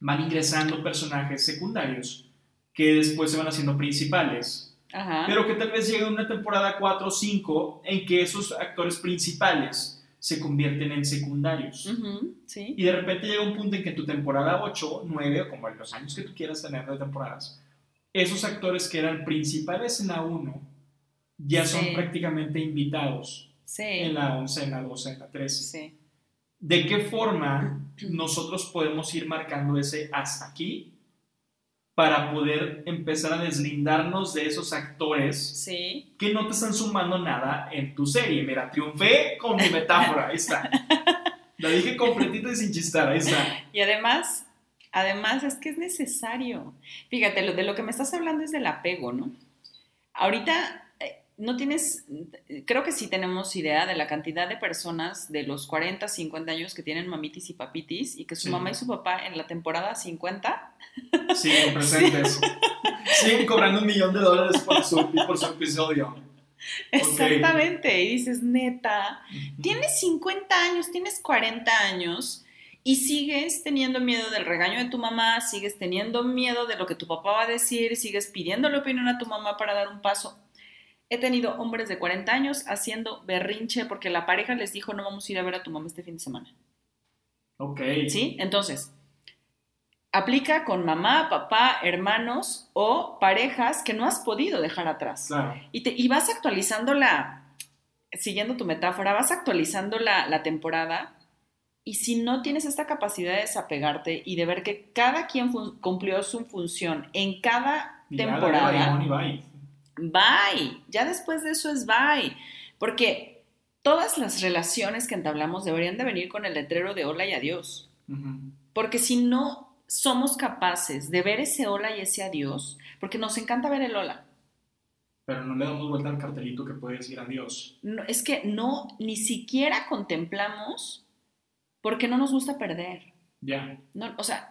van ingresando personajes secundarios que después se van haciendo principales, pero que tal vez llegue una temporada 4 o 5 en que esos actores principales se convierten en secundarios. sí. Y de repente llega un punto en que tu temporada 8, 9, o como los años que tú quieras tener de temporadas, esos actores que eran principales en la 1 ya son prácticamente invitados en la 11, en la 12, en la 13. ¿De qué forma nosotros podemos ir marcando ese hasta aquí para poder empezar a deslindarnos de esos actores que no te están sumando nada en tu serie? Mira, triunfé con mi metáfora, ahí está. La dije completita y sin chistar, ahí está. Y además, además es que es necesario. Fíjate, lo de lo que me estás hablando es del apego, ¿no? Ahorita no tienes, creo que sí tenemos idea de la cantidad de personas de los 40, 50 años que tienen mamitis y papitis y que su mamá y su papá en la temporada 50 siguen presentes. Siguen cobrando un millón de dólares por su, por su episodio. Exactamente, y dices, neta, tienes 50 años, tienes 40 años y sigues teniendo miedo del regaño de tu mamá, sigues teniendo miedo de lo que tu papá va a decir, sigues pidiéndole opinión a tu mamá para dar un paso He tenido hombres de 40 años haciendo berrinche porque la pareja les dijo no vamos a ir a ver a tu mamá este fin de semana. Ok. ¿Sí? Entonces, aplica con mamá, papá, hermanos o parejas que no has podido dejar atrás. Claro. Y, te, y vas actualizando la, siguiendo tu metáfora, vas actualizando la, la temporada y si no tienes esta capacidad de desapegarte y de ver que cada quien cumplió su función en cada temporada, bye. Ya después de eso es bye. Porque todas las relaciones que entablamos deberían de venir con el letrero de hola y adiós. Porque si no somos capaces de ver ese hola y ese adiós, porque nos encanta ver el hola. Pero no le damos vuelta al cartelito que puede decir adiós. No, es que no, ni siquiera contemplamos porque no nos gusta perder. Ya. No, o sea,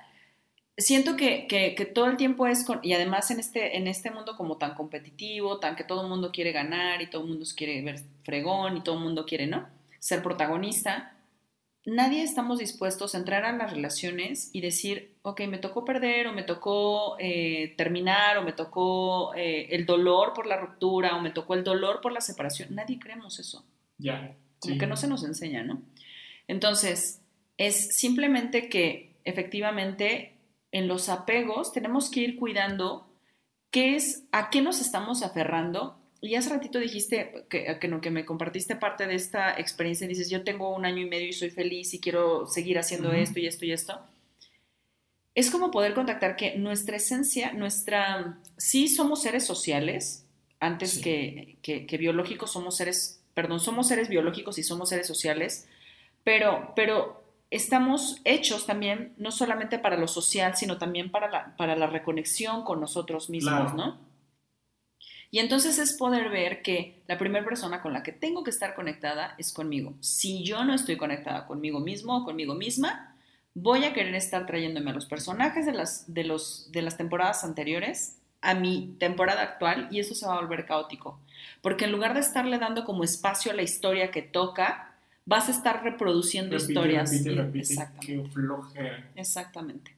siento que, que, todo el tiempo es, con, y además en este, en este mundo como tan competitivo, tan que todo el mundo quiere ganar y todo el mundo quiere ver fregón y todo el mundo quiere, ¿no? Ser protagonista, nadie estamos dispuestos a entrar a las relaciones y decir, ok, me tocó perder o me tocó eh, terminar o me tocó eh, el dolor por la ruptura o me tocó el dolor por la separación. Nadie creemos eso. Ya. Como que no se nos enseña, ¿no? Entonces, es simplemente que efectivamente en los apegos tenemos que ir cuidando qué es, a qué nos estamos aferrando. Y hace ratito dijiste que, que, que me compartiste parte de esta experiencia y dices, yo tengo un año y medio y soy feliz y quiero seguir haciendo esto y esto y esto. Es como poder contactar que nuestra esencia, nuestra, sí somos seres sociales, antes que, que, que biológicos somos seres, perdón, somos seres biológicos y somos seres sociales, pero, pero estamos hechos también no solamente para lo social, sino también para la, para la reconexión con nosotros mismos, ¿no? Y entonces es poder ver que la primera persona con la que tengo que estar conectada es conmigo. Si yo no estoy conectada conmigo mismo o conmigo misma, voy a querer estar trayéndome a los personajes de las, de los, de las temporadas anteriores a mi temporada actual y eso se va a volver caótico. Porque en lugar de estarle dando como espacio a la historia que toca, vas a estar reproduciendo historias. Exactamente. Exactamente.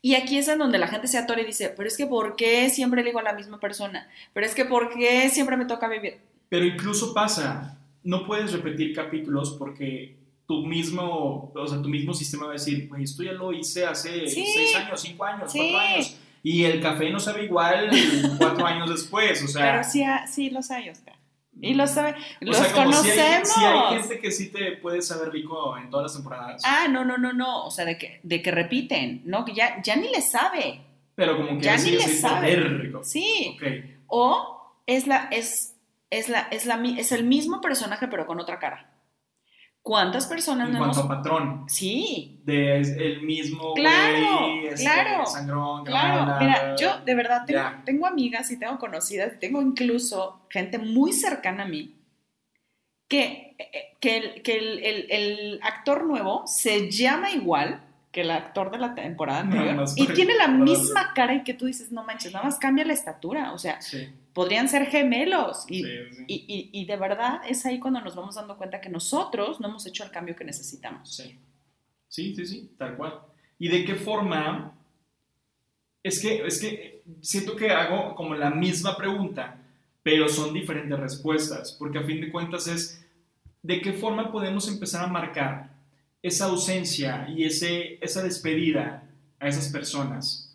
Y aquí es en donde la gente se atora y dice, pero es que ¿por qué siempre le digo a la misma persona? Pero es que ¿por qué siempre me toca vivir? Pero incluso pasa, no puedes repetir capítulos porque tu mismo, o sea, tu mismo sistema va a decir, pues esto ya lo hice hace seis años, cinco años, cuatro años. Y el café no sabe igual cuatro años después, o sea. Pero sí, sí lo sé, Oscar. Y lo sabe, los conocemos. Si hay, gente que sí te puede saber rico en todas las temporadas. Ah, no, no, no, no. O sea, de que, de que repiten, ¿no? Que ya, ya ni le sabe. Pero como que ya ni le sabe. Rico. Sí. O es la, es, es la, es la, es el mismo personaje, pero con otra cara. ¿Cuántas personas en cuanto a patrón. Sí. De el mismo claro, este, claro, sangrón. Claro, mira, yo de verdad tengo, amigas y tengo conocidas y tengo incluso gente muy cercana a mí que, eh, que, el, que el, actor nuevo se llama igual que el actor de la temporada anterior y tiene la misma cara y que tú dices, no manches, nada más cambia la estatura, o sea, podrían ser gemelos. Y, Y, y, de verdad es ahí cuando nos vamos dando cuenta que nosotros no hemos hecho el cambio que necesitamos. Sí, sí, sí, sí tal cual. ¿Y de qué forma? Es que, es que siento que hago como la misma pregunta, pero son diferentes respuestas, porque a fin de cuentas es, ¿de qué forma podemos empezar a marcar esa ausencia y ese, esa despedida a esas personas?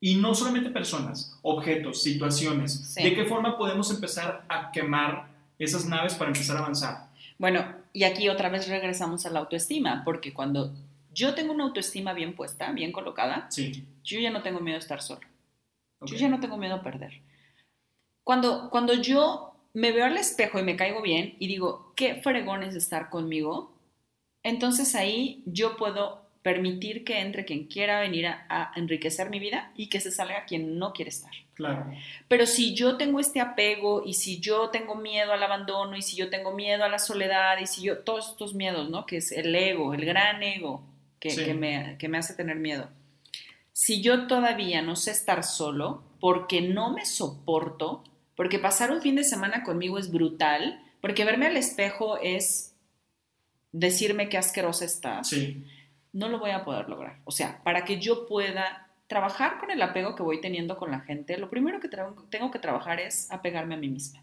Y no solamente personas, objetos, situaciones. ¿De qué forma podemos empezar a quemar esas naves para empezar a avanzar? Bueno, y aquí otra vez regresamos a la autoestima, porque cuando yo tengo una autoestima bien puesta, bien colocada, yo ya no tengo miedo a estar solo. Yo ya no tengo miedo a perder. Cuando, cuando yo me veo al espejo y me caigo bien y digo, qué fregón es estar conmigo, entonces ahí yo puedo permitir que entre quien quiera venir a, enriquecer mi vida y que se salga quien no quiere estar. Claro. Pero si yo tengo este apego y si yo tengo miedo al abandono y si yo tengo miedo a la soledad y si yo, todos estos miedos, ¿no? Que es el ego, el gran ego que, me, que me hace tener miedo. Si yo todavía no sé estar solo porque no me soporto, porque pasar un fin de semana conmigo es brutal, porque verme al espejo es decirme qué asquerosa estás. Sí no lo voy a poder lograr. O sea, para que yo pueda trabajar con el apego que voy teniendo con la gente, lo primero que tengo que trabajar es apegarme a mí misma.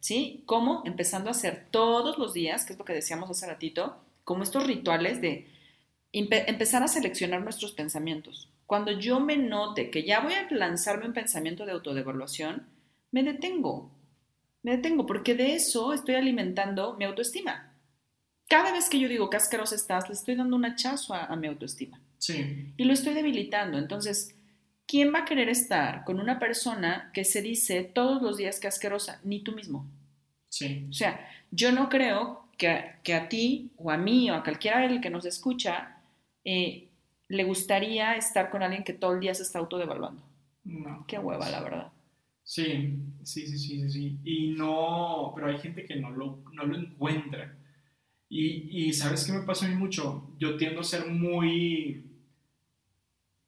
¿Sí? ¿Cómo? Empezando a hacer todos los días, que es lo que decíamos hace ratito, como estos rituales de empezar a seleccionar nuestros pensamientos. Cuando yo me note que ya voy a lanzarme un pensamiento de autodevaluación, me detengo. Me detengo porque de eso estoy alimentando mi autoestima cada vez que yo digo que asquerosa estás, le estoy dando un hachazo a, mi autoestima. Sí. Y lo estoy debilitando. Entonces, ¿quién va a querer estar con una persona que se dice todos los días que asquerosa? Ni tú mismo. Sí. O sea, yo no creo que, que a ti o a mí o a cualquiera del que nos escucha eh, le gustaría estar con alguien que todo el día se está autodevaluando. No. Qué hueva, la verdad. Sí, sí, sí, sí, sí. Y no, pero hay gente que no lo, no lo encuentra. Y, ¿sabes qué me pasa a mí mucho? Yo tiendo a ser muy...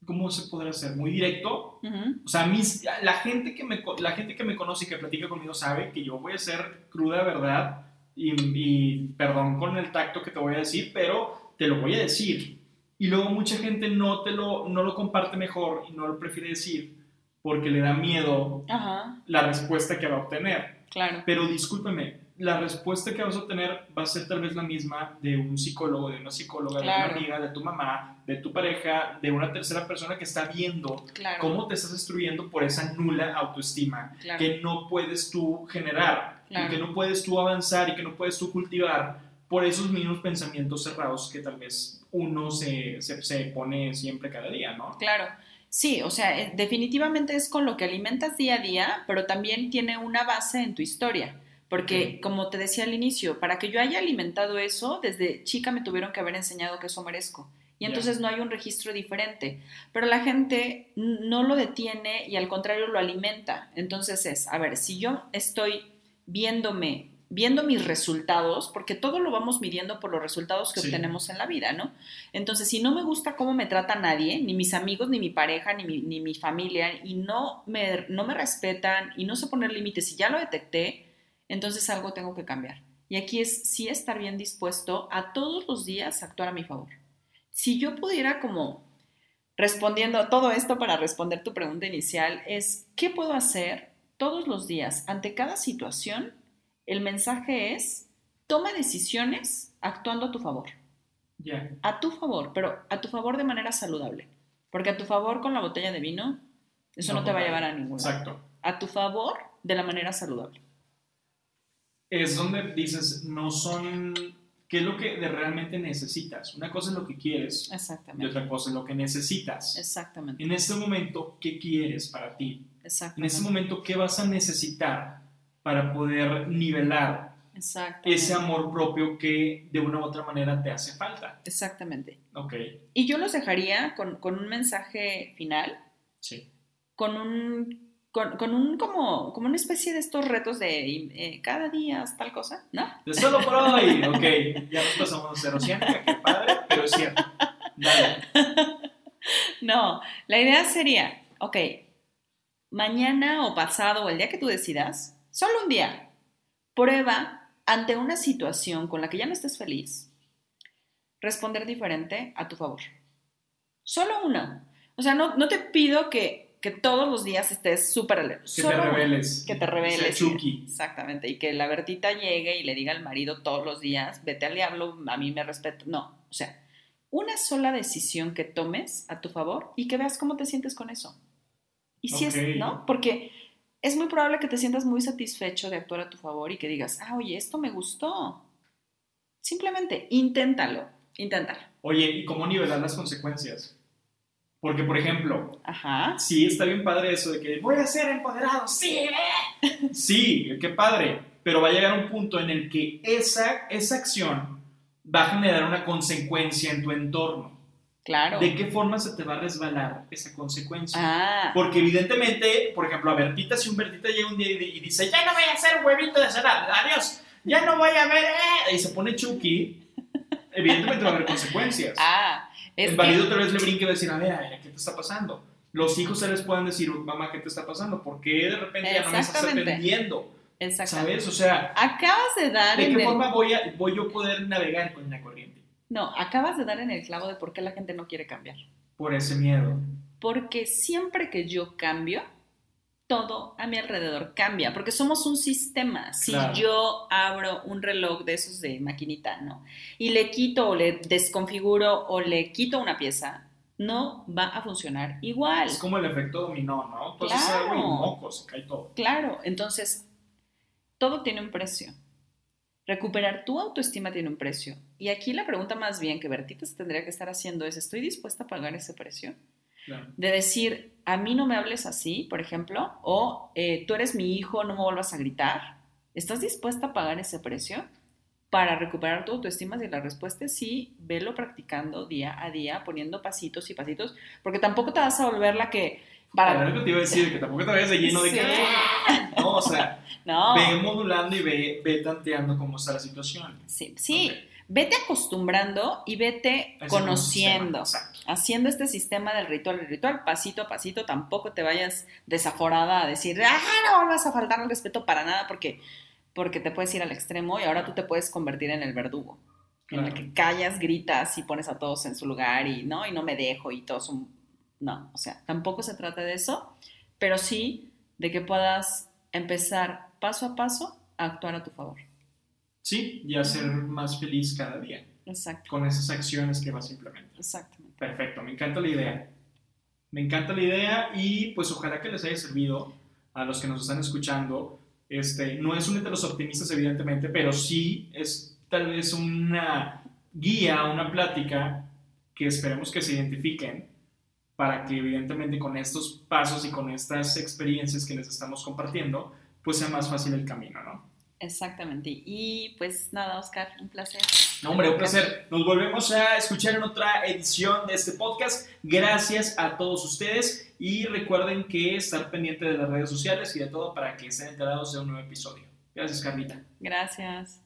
¿Cómo se podrá ser? Muy directo. O sea, mis, la, gente que me, la gente que me conoce y que platica conmigo sabe que yo voy a ser cruda verdad y, y perdón con el tacto que te voy a decir, pero te lo voy a decir. Y luego mucha gente no, te lo, no lo comparte mejor y no lo prefiere decir porque le da miedo la respuesta que va a obtener. Claro. Pero discúlpeme, la respuesta que vas a obtener va a ser tal vez la misma de un psicólogo, de una psicóloga, de una amiga, de tu mamá, de tu pareja, de una tercera persona que está viendo cómo te estás destruyendo por esa nula autoestima que no puedes tú generar, y que no puedes tú avanzar y que no puedes tú cultivar por esos mismos pensamientos cerrados que tal vez uno se, se, se pone siempre cada día, ¿no? Claro. Sí, o sea, eh, definitivamente es con lo que alimentas día a día, pero también tiene una base en tu historia. Porque, como te decía al inicio, para que yo haya alimentado eso, desde chica me tuvieron que haber enseñado que eso merezco. Y entonces no hay un registro diferente. Pero la gente no lo detiene y al contrario lo alimenta. Entonces es, a ver, si yo estoy viéndome, viendo mis resultados, porque todo lo vamos midiendo por los resultados que obtenemos en la vida, ¿no? Entonces, si no me gusta cómo me trata nadie, ni mis amigos, ni mi pareja, ni mi, ni mi familia, y no me, no me respetan y no sé poner límites y ya lo detecté, entonces algo tengo que cambiar. Y aquí es sí estar bien dispuesto a todos los días actuar a mi favor. Si yo pudiera como respondiendo a todo esto para responder tu pregunta inicial, es ¿qué puedo hacer todos los días ante cada situación? El mensaje es toma decisiones actuando a tu favor. A tu favor, pero a tu favor de manera saludable. Porque a tu favor con la botella de vino, eso no, te va a llevar a ningún lado. Exacto. A tu favor de la manera saludable es donde dices, no son, ¿qué es lo que realmente necesitas? Una cosa es lo que quieres Exactamente. y otra cosa es lo que necesitas. Exactamente. En este momento, ¿qué quieres para ti? Exactamente. En este momento, ¿qué vas a necesitar para poder nivelar ese amor propio que de una u otra manera te hace falta? Exactamente. Ok. Y yo los dejaría con, con un mensaje final. Sí. Con un con, un como, como una especie de estos retos de eh, cada día tal cosa, ¿no? De solo por hoy, ok, ya nos pasamos a cero siempre, qué padre, pero es cierto. Dale. No, la idea sería, ok, mañana o pasado o el día que tú decidas, solo un día, prueba ante una situación con la que ya no estés feliz, responder diferente a tu favor. Solo una. O sea, no, no te pido que que todos los días estés súper alerta. Que te rebeles. Que te rebeles. Chucky. Exactamente. Y que la Bertita llegue y le diga al marido todos los días, vete al diablo, a mí me respeto. No, o sea, una sola decisión que tomes a tu favor y que veas cómo te sientes con eso. Y si es, ¿no? Porque es muy probable que te sientas muy satisfecho de actuar a tu favor y que digas, ah, oye, esto me gustó. Simplemente inténtalo, inténtalo. Oye, ¿y cómo nivelar las consecuencias? Porque, por ejemplo, Ajá. sí, está bien padre eso de que voy a ser empoderado, sí, sí, qué padre, pero va a llegar un punto en el que esa, esa acción va a generar una consecuencia en tu entorno. Claro. ¿De qué forma se te va a resbalar esa consecuencia? Ah. Porque evidentemente, por ejemplo, a Bertita, si un Bertita llega un día y, dice, ya no voy a hacer huevito de cenar, adiós, ya no voy a ver, eh", y se pone Chucky, evidentemente va a haber consecuencias. Ah. El marido otra vez le brinque y va a decir, a ver, ¿qué te está pasando? Los hijos se les pueden decir, mamá, ¿qué te está pasando? ¿Por qué de repente ya no me estás atendiendo? ¿Sabes? O sea, acabas de dar. ¿De qué forma voy, a, voy yo a poder navegar con la corriente? No, acabas de dar en el clavo de por qué la gente no quiere cambiar. Por ese miedo. Porque siempre que yo cambio, todo a mi alrededor cambia, porque somos un sistema. Si yo abro un reloj de esos de maquinita, ¿no? Y le quito o le desconfiguro o le quito una pieza, no va a funcionar igual. Es como el efecto dominó, ¿no? Entonces claro. algo se cae todo. Claro, entonces todo tiene un precio. Recuperar tu autoestima tiene un precio. Y aquí la pregunta más bien que Bertita se tendría que estar haciendo es, ¿estoy dispuesta a pagar ese precio? De decir, a mí no me hables así, por ejemplo, o eh, tú eres mi hijo, no me vuelvas a gritar. ¿Estás dispuesta a pagar ese precio para recuperar tu autoestima? Si la respuesta es sí, velo practicando día a día, poniendo pasitos y pasitos, porque tampoco te vas a volver la que... Para... Lo que te iba a decir, que tampoco te vayas de lleno de que... No, o sea, ve modulando y ve, ve tanteando cómo está la situación. Sí, sí vete acostumbrando y vete conociendo, haciendo este sistema del ritual. El ritual, pasito a pasito, tampoco te vayas desaforada a decir, ah, no vas a faltar el respeto para nada, porque, porque te puedes ir al extremo y ahora tú te puedes convertir en el verdugo, en el que callas, gritas y pones a todos en su lugar y no, y no me dejo y todos son... No, o sea, tampoco se trata de eso, pero sí de que puedas empezar paso a paso a actuar a tu favor. Sí, y a ser más feliz cada día. Exacto. Con esas acciones que vas a implementar. Exactamente. Perfecto, me encanta la idea. Me encanta la idea y pues ojalá que les haya servido a los que nos están escuchando. Este, no es un de los optimistas, evidentemente, pero sí es tal vez una guía, una plática que esperemos que se identifiquen para que evidentemente con estos pasos y con estas experiencias que les estamos compartiendo, pues sea más fácil el camino, ¿no? Exactamente. Y pues nada, Oscar, un placer. No, hombre, un placer. Nos volvemos a escuchar en otra edición de este podcast. Gracias a todos ustedes y recuerden que estar pendiente de las redes sociales y de todo para que estén enterados de un nuevo episodio. Gracias, Carlita. Gracias.